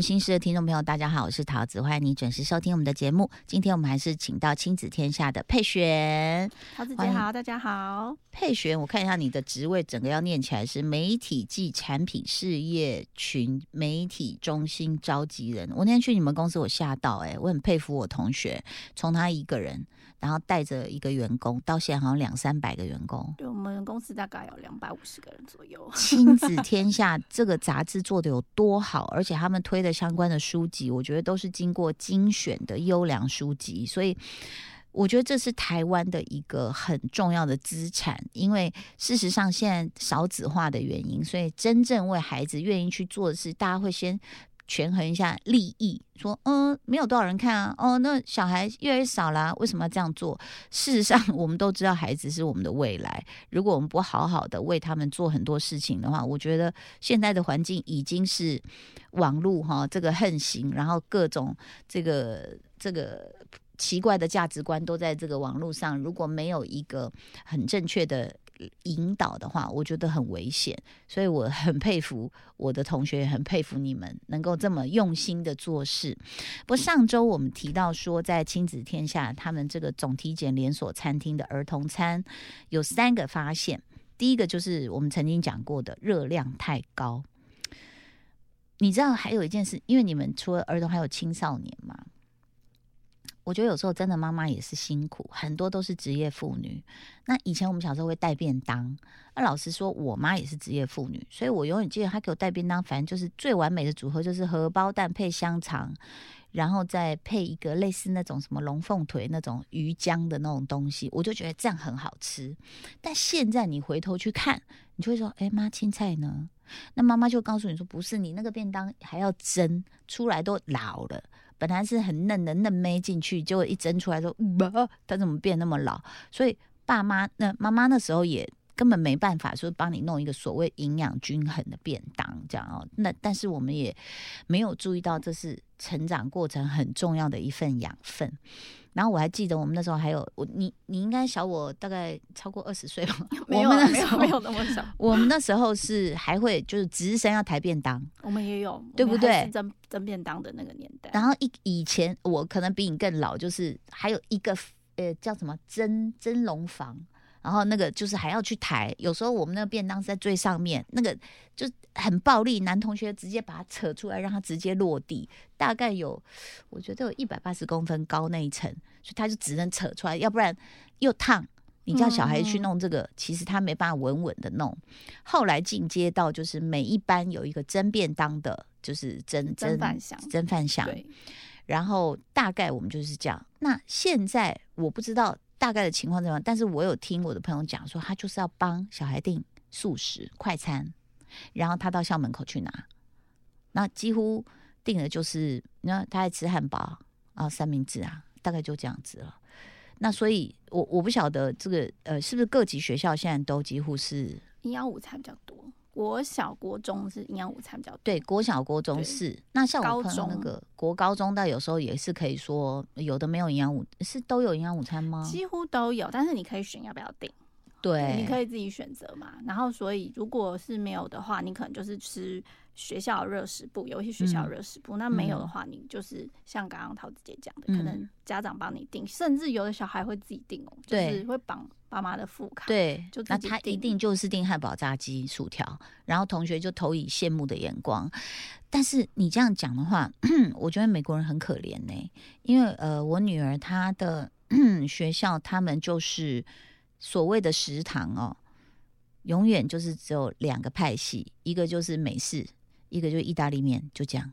位女人心事的听众朋友，大家好，我是桃子，欢迎你准时收听我们的节目。今天我们还是请到亲子天下的佩璇，桃子姐好，大家好。佩璇，我看一下你的职位，整个要念起来是媒体暨产品事业群媒体中心召集人。我那天去你们公司，我吓到，哎，我很佩服我同学，从他一个人。然后带着一个员工，到现在好像两三百个员工。对我们公司大概有两百五十个人左右。亲子天下这个杂志做的有多好，而且他们推的相关的书籍，我觉得都是经过精选的优良书籍，所以我觉得这是台湾的一个很重要的资产。因为事实上现在少子化的原因，所以真正为孩子愿意去做的事，大家会先。权衡一下利益，说嗯，没有多少人看啊，哦，那小孩越来越少啦，为什么要这样做？事实上，我们都知道孩子是我们的未来，如果我们不好好的为他们做很多事情的话，我觉得现在的环境已经是网络哈这个横行，然后各种这个这个奇怪的价值观都在这个网络上，如果没有一个很正确的。引导的话，我觉得很危险，所以我很佩服我的同学，也很佩服你们能够这么用心的做事。不过上周我们提到说，在亲子天下，他们这个总体检连锁餐厅的儿童餐有三个发现，第一个就是我们曾经讲过的热量太高。你知道还有一件事，因为你们除了儿童还有青少年嘛？我觉得有时候真的妈妈也是辛苦，很多都是职业妇女。那以前我们小时候会带便当，那老实说，我妈也是职业妇女，所以我永远记得她给我带便当，反正就是最完美的组合，就是荷包蛋配香肠，然后再配一个类似那种什么龙凤腿那种鱼浆的那种东西，我就觉得这样很好吃。但现在你回头去看，你就会说：“哎妈，青菜呢？”那妈妈就告诉你说：“不是，你那个便当还要蒸出来都老了。”本来是很嫩的嫩妹进去，结果一蒸出来说，他怎么变那么老？所以爸妈那妈妈那时候也根本没办法说帮你弄一个所谓营养均衡的便当这样哦。那但是我们也没有注意到这是成长过程很重要的一份养分。然后我还记得我们那时候还有我你你应该小我大概超过二十岁吧？没有没有没有那么小。我们那时候是还会就是值日生要抬便当，我们也有对不对？蒸蒸便当的那个年代。然后以以前我可能比你更老，就是还有一个呃叫什么蒸蒸笼房。然后那个就是还要去抬，有时候我们那个便当是在最上面，那个就很暴力，男同学直接把它扯出来，让它直接落地，大概有我觉得有一百八十公分高那一层，所以他就只能扯出来，要不然又烫。你叫小孩去弄这个，其实他没办法稳稳的弄。后来进阶到就是每一班有一个蒸便当的，就是蒸蒸饭箱，蒸饭箱。然后大概我们就是这样。那现在我不知道。大概的情况怎样？但是我有听我的朋友讲说，他就是要帮小孩订素食快餐，然后他到校门口去拿，那几乎订的就是，那他爱吃汉堡啊、三明治啊，大概就这样子了。那所以，我我不晓得这个呃，是不是各级学校现在都几乎是营养午餐比较多。国小、国中是营养午餐比较多。对，国小、国中是。那像我朋友那个国高中，但有时候也是可以说有的没有营养午，是都有营养午餐吗？几乎都有，但是你可以选要不要订。对，你可以自己选择嘛。然后，所以如果是没有的话，你可能就是吃。学校热食部有一些学校热食部，那没有的话，你就是像刚刚桃子姐讲的，可能家长帮你订，甚至有的小孩会自己订哦，就是会绑爸妈的副卡，对，就那他一定就是订汉堡、炸鸡、薯条，然后同学就投以羡慕的眼光。但是你这样讲的话，我觉得美国人很可怜呢，因为呃，我女儿她的 学校，他们就是所谓的食堂哦，永远就是只有两个派系，一个就是美式。一个就意大利面，就这样。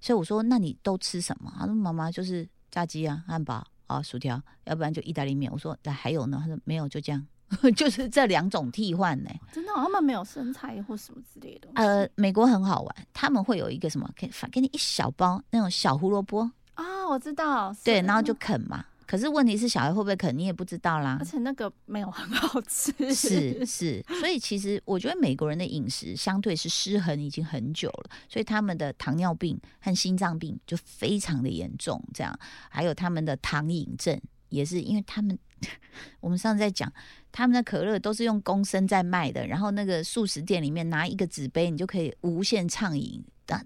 所以我说，那你都吃什么？他说：“妈妈就是炸鸡啊，汉堡啊，薯条，要不然就意大利面。”我说：“那还有呢？”他说：“没有，就这样，就是这两种替换呢。”真的，他们没有生菜或什么之类的。呃，美国很好玩，他们会有一个什么，给反给你一小包那种小胡萝卜啊，我知道，对，然后就啃嘛。可是问题是，小孩会不会啃，你也不知道啦。而且那个没有很好吃。是 是，所以其实我觉得美国人的饮食相对是失衡已经很久了，所以他们的糖尿病和心脏病就非常的严重。这样，还有他们的糖瘾症也是，因为他们 我们上次在讲，他们的可乐都是用公升在卖的，然后那个素食店里面拿一个纸杯，你就可以无限畅饮。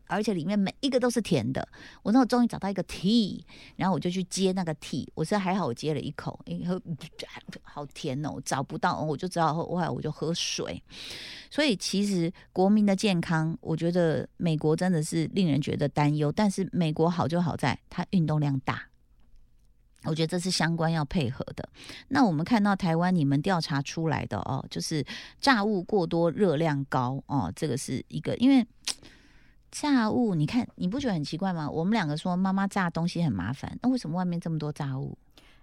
而且里面每一个都是甜的。我那我终于找到一个 T，然后我就去接那个 T，我是还好我接了一口，以后 好甜哦，找不到，我就知道后来我就喝水。所以其实国民的健康，我觉得美国真的是令人觉得担忧。但是美国好就好在它运动量大。我觉得这是相关要配合的。那我们看到台湾你们调查出来的哦，就是炸物过多、热量高哦，这个是一个。因为炸物，你看你不觉得很奇怪吗？我们两个说妈妈炸东西很麻烦，那为什么外面这么多炸物？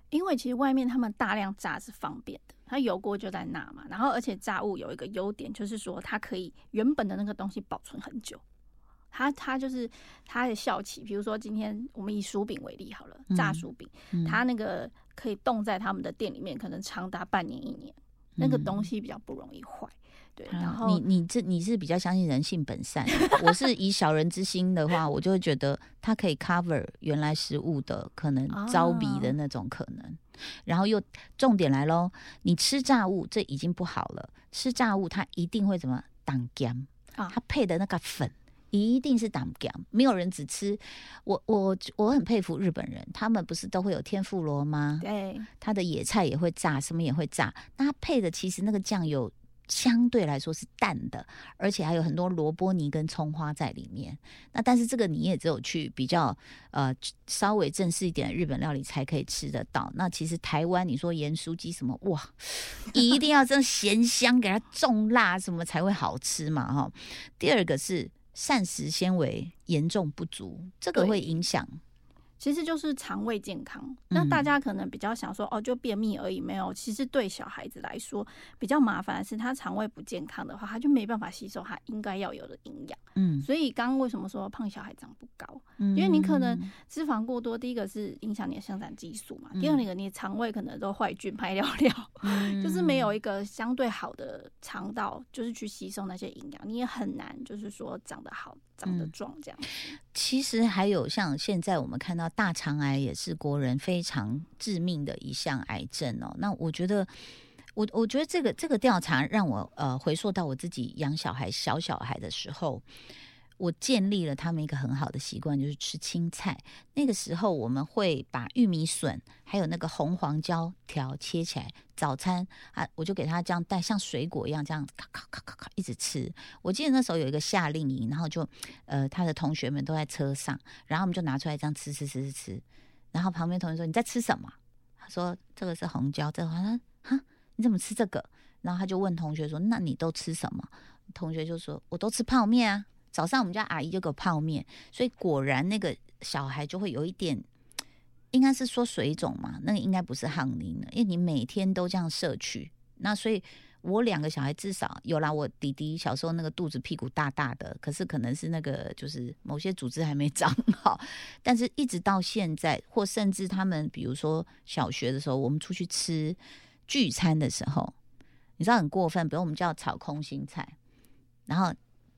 因为其实外面他们大量炸是方便的，它油锅就在那嘛。然后而且炸物有一个优点，就是说它可以原本的那个东西保存很久。它它就是它的效期，比如说今天我们以薯饼为例好了，炸薯饼，它那个可以冻在他们的店里面，可能长达半年一年，那个东西比较不容易坏。对，然后你你这你是比较相信人性本善，我是以小人之心的话，我就会觉得它可以 cover 原来食物的可能招鼻的那种可能。然后又重点来喽，你吃炸物这已经不好了，吃炸物它一定会怎么挡干啊？它配的那个粉。一定是挡干，没有人只吃。我我我很佩服日本人，他们不是都会有天妇罗吗？对，他的野菜也会炸，什么也会炸。那他配的其实那个酱油相对来说是淡的，而且还有很多萝卜泥跟葱花在里面。那但是这个你也只有去比较呃稍微正式一点的日本料理才可以吃得到。那其实台湾你说盐酥鸡什么哇，一定要这样咸香，给它重辣什么才会好吃嘛哈。第二个是。膳食纤维严重不足，这个会影响。其实就是肠胃健康。那大家可能比较想说，哦，就便秘而已，没有。其实对小孩子来说，比较麻烦的是，他肠胃不健康的话，他就没办法吸收他应该要有的营养。嗯，所以刚刚为什么说胖小孩长不高？嗯，因为你可能脂肪过多，第一个是影响你的生长激素嘛，第二个你肠胃可能都坏菌排尿尿，就是没有一个相对好的肠道，就是去吸收那些营养，你也很难就是说长得好。长得壮这样，其实还有像现在我们看到大肠癌也是国人非常致命的一项癌症哦。那我觉得，我我觉得这个这个调查让我呃回溯到我自己养小孩小小孩的时候。我建立了他们一个很好的习惯，就是吃青菜。那个时候，我们会把玉米笋还有那个红黄椒条切起来，早餐啊，我就给他这样带，像水果一样这样咔咔咔咔咔一直吃。我记得那时候有一个夏令营，然后就呃，他的同学们都在车上，然后我们就拿出来这样吃吃吃吃吃。然后旁边同学说：“你在吃什么？”他说：“这个是红椒。”这好像哈，你怎么吃这个？然后他就问同学说：“那你都吃什么？”同学就说：“我都吃泡面啊。”早上我们家阿姨就给我泡面，所以果然那个小孩就会有一点，应该是说水肿嘛，那个应该不是汗淋的，因为你每天都这样摄取，那所以我两个小孩至少有啦，我弟弟小时候那个肚子屁股大大的，可是可能是那个就是某些组织还没长好，但是一直到现在，或甚至他们比如说小学的时候，我们出去吃聚餐的时候，你知道很过分，比如我们叫炒空心菜，然后。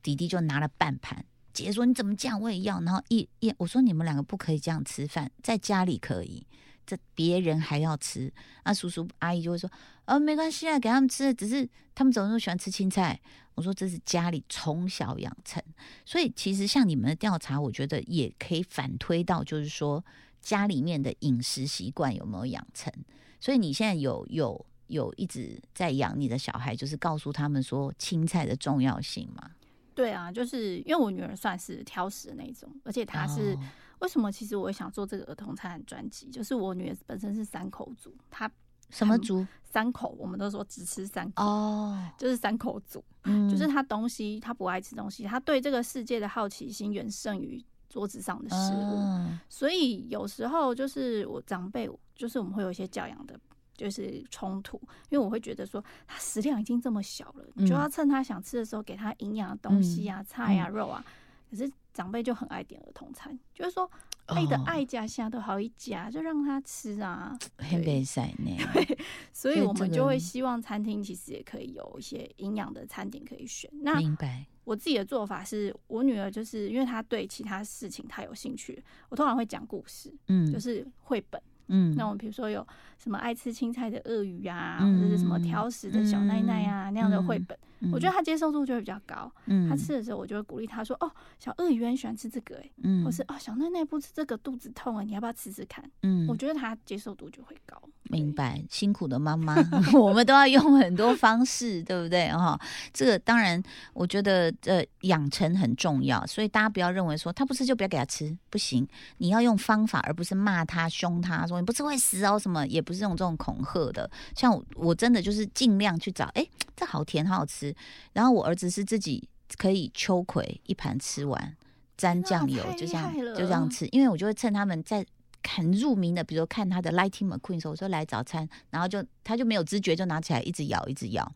弟弟就拿了半盘，姐姐说：“你怎么这样？我也要。”然后一一我说：“你们两个不可以这样吃饭，在家里可以，这别人还要吃。”那叔叔阿姨就会说：“呃，没关系啊，给他们吃，只是他们总是喜欢吃青菜。”我说：“这是家里从小养成，所以其实像你们的调查，我觉得也可以反推到，就是说家里面的饮食习惯有没有养成。所以你现在有有有一直在养你的小孩，就是告诉他们说青菜的重要性吗？”对啊，就是因为我女儿算是挑食的那种，而且她是为什么？其实我想做这个儿童餐专辑，就是我女儿本身是三口族，她什么族？三口，我们都说只吃三口哦，就是三口族，就是她东西她不爱吃东西，她对这个世界的好奇心远胜于桌子上的食物，所以有时候就是我长辈，就是我们会有一些教养的。就是冲突，因为我会觉得说他食量已经这么小了，你就要趁他想吃的时候给他营养的东西啊，菜啊，肉啊。可是长辈就很爱点儿童餐，就是说爱的爱家下都好一家，就让他吃啊。很悲惨呢。对，所以我们就会希望餐厅其实也可以有一些营养的餐点可以选。那明白。我自己的做法是我女儿就是因为她对其他事情太有兴趣，我通常会讲故事，嗯，就是绘本。嗯，那我们比如说有什么爱吃青菜的鳄鱼啊，或者是什么挑食的小奈奈啊那样的绘本，我觉得他接受度就会比较高。嗯，他吃的时候，我就会鼓励他说：“哦，小鳄鱼很喜欢吃这个，哎，嗯，或是哦，小奈奈不吃这个肚子痛啊，你要不要吃吃看？”嗯，我觉得他接受度就会高。明白，辛苦的妈妈，我们都要用很多方式，对不对？哈，这个当然，我觉得呃，养成很重要，所以大家不要认为说他不吃就不要给他吃，不行，你要用方法，而不是骂他、凶他，说你不吃会死哦，什么也不是用这种恐吓的。像我我真的就是尽量去找，哎，这好甜，好好吃。然后我儿子是自己可以秋葵一盘吃完，沾酱油，就这样就这样吃，因为我就会趁他们在。很入迷的，比如看他的《Lighting McQueen》时候，我说来早餐，然后就他就没有知觉，就拿起来一直咬，一直咬。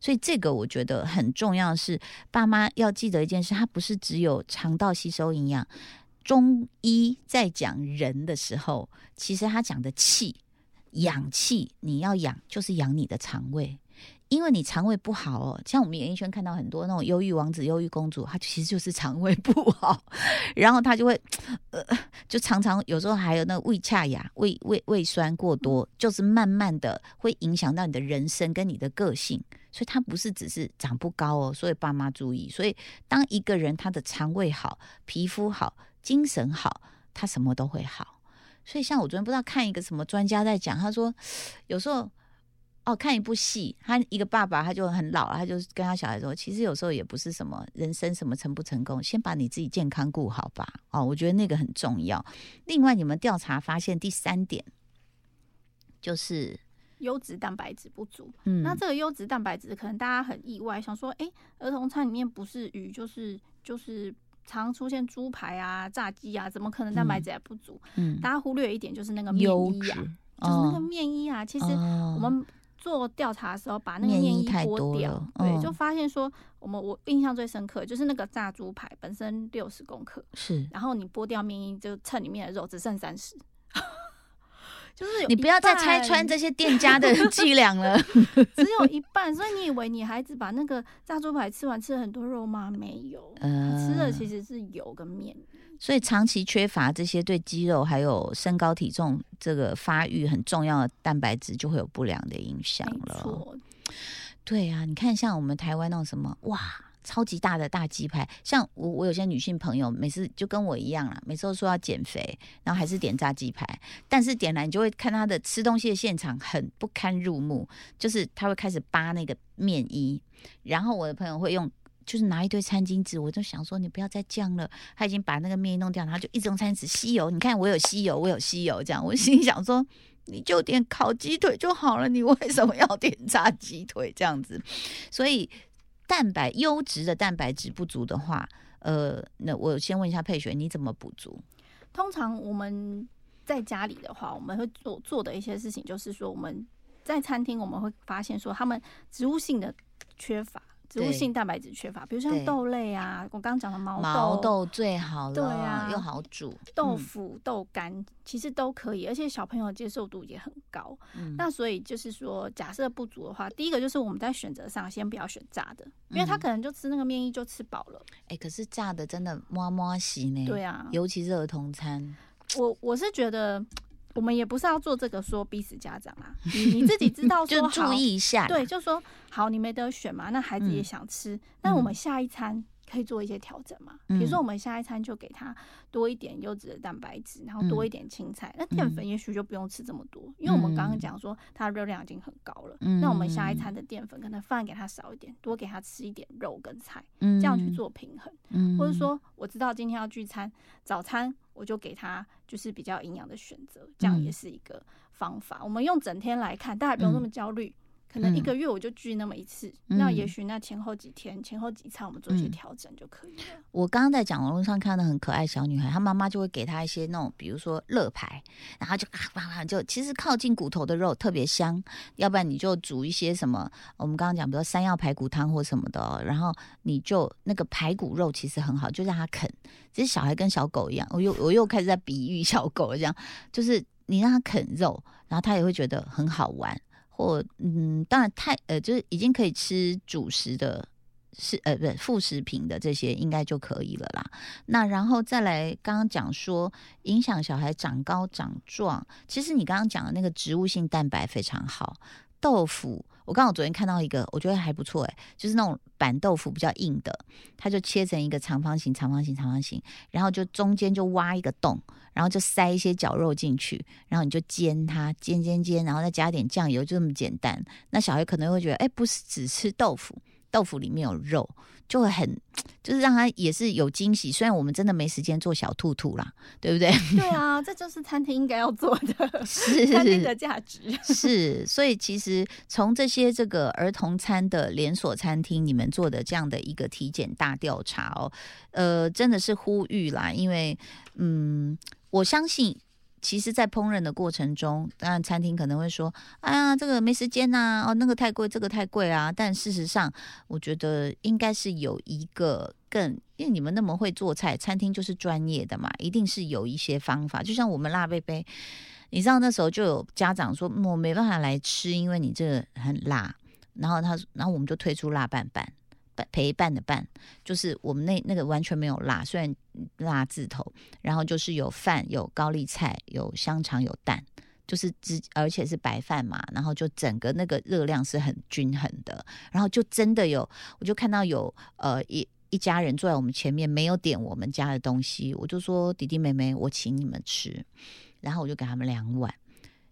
所以这个我觉得很重要，是爸妈要记得一件事，他不是只有肠道吸收营养。中医在讲人的时候，其实他讲的气、氧气，你要养就是养你的肠胃。因为你肠胃不好哦，像我们演艺圈看到很多那种忧郁王子、忧郁公主，他其实就是肠胃不好，然后他就会，呃，就常常有时候还有那个胃恰牙、胃胃胃酸过多，就是慢慢的会影响到你的人生跟你的个性，所以他不是只是长不高哦，所以爸妈注意。所以当一个人他的肠胃好、皮肤好、精神好，他什么都会好。所以像我昨天不知道看一个什么专家在讲，他说有时候。哦，看一部戏，他一个爸爸他就很老了，他就跟他小孩说，其实有时候也不是什么人生什么成不成功，先把你自己健康顾好吧。哦，我觉得那个很重要。另外，你们调查发现第三点就是优质蛋白质不足。嗯，那这个优质蛋白质可能大家很意外，想说，哎，儿童餐里面不是鱼就是就是常出现猪排啊、炸鸡啊，怎么可能蛋白质还不足？嗯，大家忽略一点就是那个面衣啊，就是那个面衣啊，其实我们。做调查的时候，把那个面衣剥掉，对，就发现说，我们我印象最深刻就是那个炸猪排本身六十公克，是，然后你剥掉面衣，就称里面的肉只剩三十，就是你不要再拆穿这些店家的 伎俩了，只有一半，所以你以为你孩子把那个炸猪排吃完吃了很多肉吗？没有，吃的其实是油跟面。所以长期缺乏这些对肌肉还有身高体重这个发育很重要的蛋白质，就会有不良的影响了。对啊，你看像我们台湾那种什么哇，超级大的大鸡排，像我我有些女性朋友，每次就跟我一样啦，每次都说要减肥，然后还是点炸鸡排，但是点来你就会看他的吃东西的现场很不堪入目，就是他会开始扒那个面衣，然后我的朋友会用。就是拿一堆餐巾纸，我就想说你不要再酱了。他已经把那个面弄掉，他就一直用餐纸吸油。你看我有吸油，我有吸油，这样我心里想说，你就点烤鸡腿就好了，你为什么要点炸鸡腿这样子？所以蛋白优质的蛋白质不足的话，呃，那我先问一下佩璇，你怎么补足？通常我们在家里的话，我们会做做的一些事情，就是说我们在餐厅我们会发现说他们植物性的缺乏。植物性蛋白质缺乏，比如像豆类啊，我刚刚讲的毛豆，毛豆最好了，对啊，又好煮。豆腐、豆干其实都可以，而且小朋友接受度也很高。那所以就是说，假设不足的话，第一个就是我们在选择上先不要选炸的，因为他可能就吃那个面衣就吃饱了。哎，可是炸的真的摸摸洗呢。对啊，尤其是儿童餐。我我是觉得。我们也不是要做这个说逼死家长啊，你 你自己知道 说就注意一下，对，就说好，你没得选嘛，那孩子也想吃，那我们下一餐可以做一些调整嘛，比如说我们下一餐就给他多一点优质的蛋白质，然后多一点青菜，那淀粉也许就不用吃这么多，因为我们刚刚讲说它的热量已经很高了，那我们下一餐的淀粉可能饭给他少一点，多给他吃一点肉跟菜，这样去做平衡，或者说我知道今天要聚餐，早餐。我就给他就是比较营养的选择，这样也是一个方法。我们用整天来看，大家不用那么焦虑。可能一个月我就聚那么一次，那也许那前后几天、前后几餐我们做一些调整就可以了。我刚刚在讲网络上看到很可爱小女孩，她妈妈就会给她一些那种，比如说乐牌，然后就啊啊啊，就其实靠近骨头的肉特别香。要不然你就煮一些什么，我们刚刚讲，比如说山药排骨汤或什么的，然后你就那个排骨肉其实很好，就让他啃。其实小孩跟小狗一样，我又我又开始在比喻小狗这样，就是你让他啃肉，然后他也会觉得很好玩。或嗯，当然太呃，就是已经可以吃主食的，是呃，不是副食品的这些应该就可以了啦。那然后再来，刚刚讲说影响小孩长高长壮，其实你刚刚讲的那个植物性蛋白非常好，豆腐我刚好昨天看到一个，我觉得还不错哎，就是那种板豆腐比较硬的，它就切成一个长方形、长方形、长方形，然后就中间就挖一个洞，然后就塞一些绞肉进去，然后你就煎它，煎煎煎，然后再加点酱油，就这么简单。那小孩可能会觉得，哎，不是只吃豆腐。豆腐里面有肉，就会很，就是让他也是有惊喜。虽然我们真的没时间做小兔兔啦，对不对？对啊，这就是餐厅应该要做的，是 餐厅的价值。是，所以其实从这些这个儿童餐的连锁餐厅，你们做的这样的一个体检大调查哦，呃，真的是呼吁啦，因为嗯，我相信。其实，在烹饪的过程中，当然餐厅可能会说：“哎呀，这个没时间呐，哦，那个太贵，这个太贵啊。”但事实上，我觉得应该是有一个更，因为你们那么会做菜，餐厅就是专业的嘛，一定是有一些方法。就像我们辣贝贝，你知道那时候就有家长说：“我没办法来吃，因为你这个很辣。”然后他，然后我们就推出辣拌拌。陪伴的伴，就是我们那那个完全没有辣，虽然辣字头，然后就是有饭、有高丽菜、有香肠、有蛋，就是只而且是白饭嘛，然后就整个那个热量是很均衡的，然后就真的有，我就看到有呃一一家人坐在我们前面，没有点我们家的东西，我就说弟弟妹妹，我请你们吃，然后我就给他们两碗，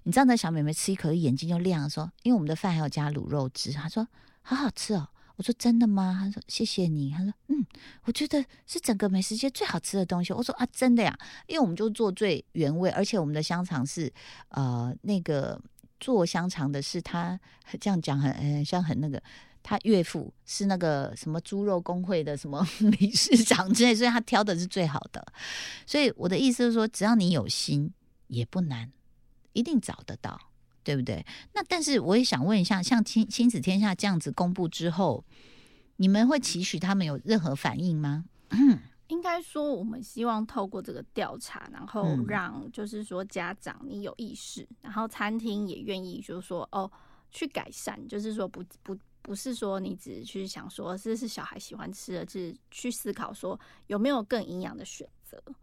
你知道那小妹妹吃一口，眼睛就亮，说因为我们的饭还有加卤肉汁，她说好好吃哦。我说真的吗？他说谢谢你。他说嗯，我觉得是整个美食街最好吃的东西。我说啊，真的呀，因为我们就做最原味，而且我们的香肠是呃那个做香肠的是他这样讲很很像很那个，他岳父是那个什么猪肉工会的什么 理事长之类，所以他挑的是最好的。所以我的意思是说，只要你有心，也不难，一定找得到。对不对？那但是我也想问一下，像亲亲子天下这样子公布之后，你们会期许他们有任何反应吗？应该说，我们希望透过这个调查，然后让就是说家长你有意识，然后餐厅也愿意就是说哦去改善，就是说不不不是说你只去想说这是小孩喜欢吃的，是去思考说有没有更营养的选。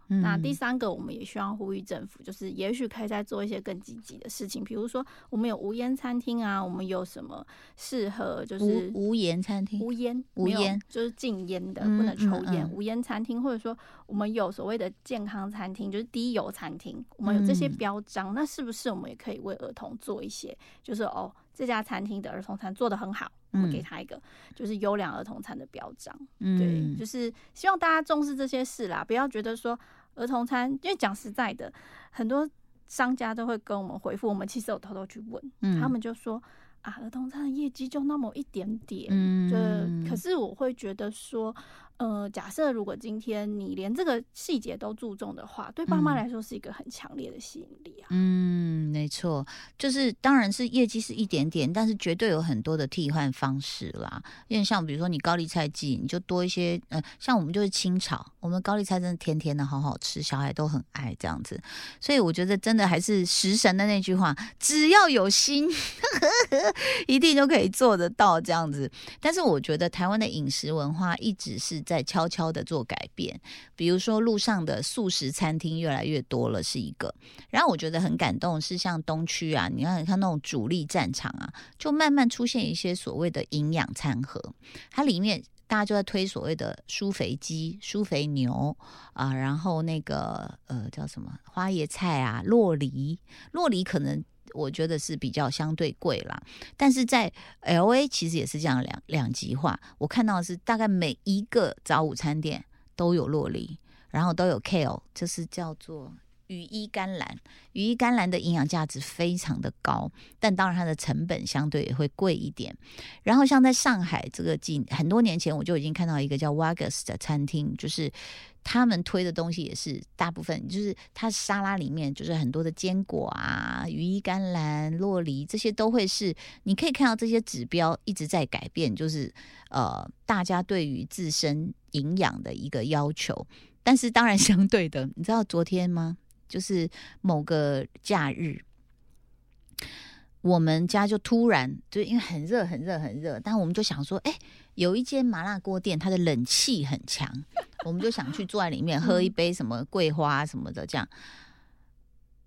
那第三个，我们也希望呼吁政府，就是也许可以再做一些更积极的事情，比如说我们有无烟餐厅啊，我们有什么适合就是无烟餐厅，无烟无烟就是禁烟的，不能抽烟，无烟餐厅，或者说我们有所谓的健康餐厅，就是低油餐厅，我们有这些标章，那是不是我们也可以为儿童做一些，就是哦。这家餐厅的儿童餐做的很好，我们给他一个就是优良儿童餐的标章。对，就是希望大家重视这些事啦，不要觉得说儿童餐，因为讲实在的，很多商家都会跟我们回复，我们其实有偷偷去问，他们就说啊，儿童餐的业绩就那么一点点。嗯，可是我会觉得说。呃，假设如果今天你连这个细节都注重的话，对爸妈来说是一个很强烈的吸引力啊。嗯，没错，就是当然是业绩是一点点，但是绝对有很多的替换方式啦。因为像比如说你高丽菜季，你就多一些，呃，像我们就是清炒，我们高丽菜真的甜甜的，好好吃，小孩都很爱这样子。所以我觉得真的还是食神的那句话，只要有心，一定都可以做得到这样子。但是我觉得台湾的饮食文化一直是。在悄悄的做改变，比如说路上的素食餐厅越来越多了，是一个。然后我觉得很感动，是像东区啊，你看你看那种主力战场啊，就慢慢出现一些所谓的营养餐盒，它里面大家就在推所谓的舒肥鸡、舒肥牛啊，然后那个呃叫什么花椰菜啊、洛梨，洛梨可能。我觉得是比较相对贵啦，但是在 L A 其实也是这样两两极化。我看到的是大概每一个早午餐店都有洛梨，然后都有 kale，就是叫做羽衣甘蓝。羽衣甘蓝的营养价值非常的高，但当然它的成本相对也会贵一点。然后像在上海这个几很多年前，我就已经看到一个叫 Wagas 的餐厅，就是。他们推的东西也是大部分，就是它沙拉里面就是很多的坚果啊，羽衣甘蓝、洛梨这些都会是，你可以看到这些指标一直在改变，就是呃大家对于自身营养的一个要求。但是当然相对的，你知道昨天吗？就是某个假日，我们家就突然就因为很热很热很热，但我们就想说，哎。有一间麻辣锅店，它的冷气很强，我们就想去坐在里面喝一杯什么桂花什么的，这样。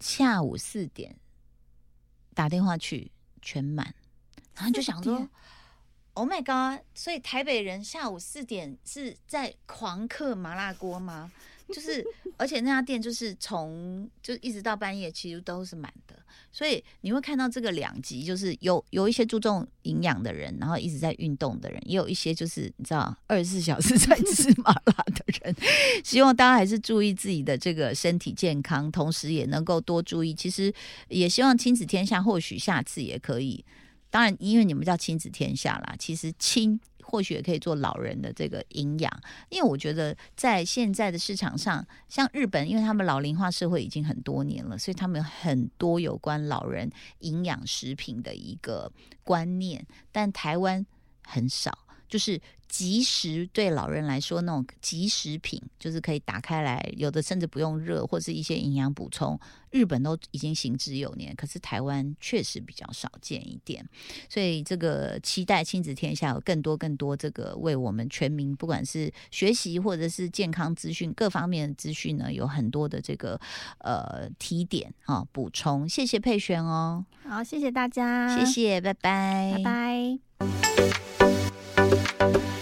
下午四点打电话去全满，然后就想说，Oh my god！所以台北人下午四点是在狂嗑麻辣锅吗？就是，而且那家店就是从就一直到半夜，其实都是满的。所以你会看到这个两极，就是有有一些注重营养的人，然后一直在运动的人，也有一些就是你知道二十四小时 在吃麻辣的人。希望大家还是注意自己的这个身体健康，同时也能够多注意。其实也希望亲子天下或许下次也可以。当然，因为你们叫亲子天下啦，其实亲。或许也可以做老人的这个营养，因为我觉得在现在的市场上，像日本，因为他们老龄化社会已经很多年了，所以他们很多有关老人营养食品的一个观念，但台湾很少，就是。即食对老人来说，那种即食品就是可以打开来，有的甚至不用热，或是一些营养补充。日本都已经行之有年，可是台湾确实比较少见一点。所以这个期待亲子天下有更多更多这个为我们全民，不管是学习或者是健康资讯各方面的资讯呢，有很多的这个呃提点啊补充。谢谢佩璇哦，好，谢谢大家，谢谢，拜拜，拜拜。Thank you.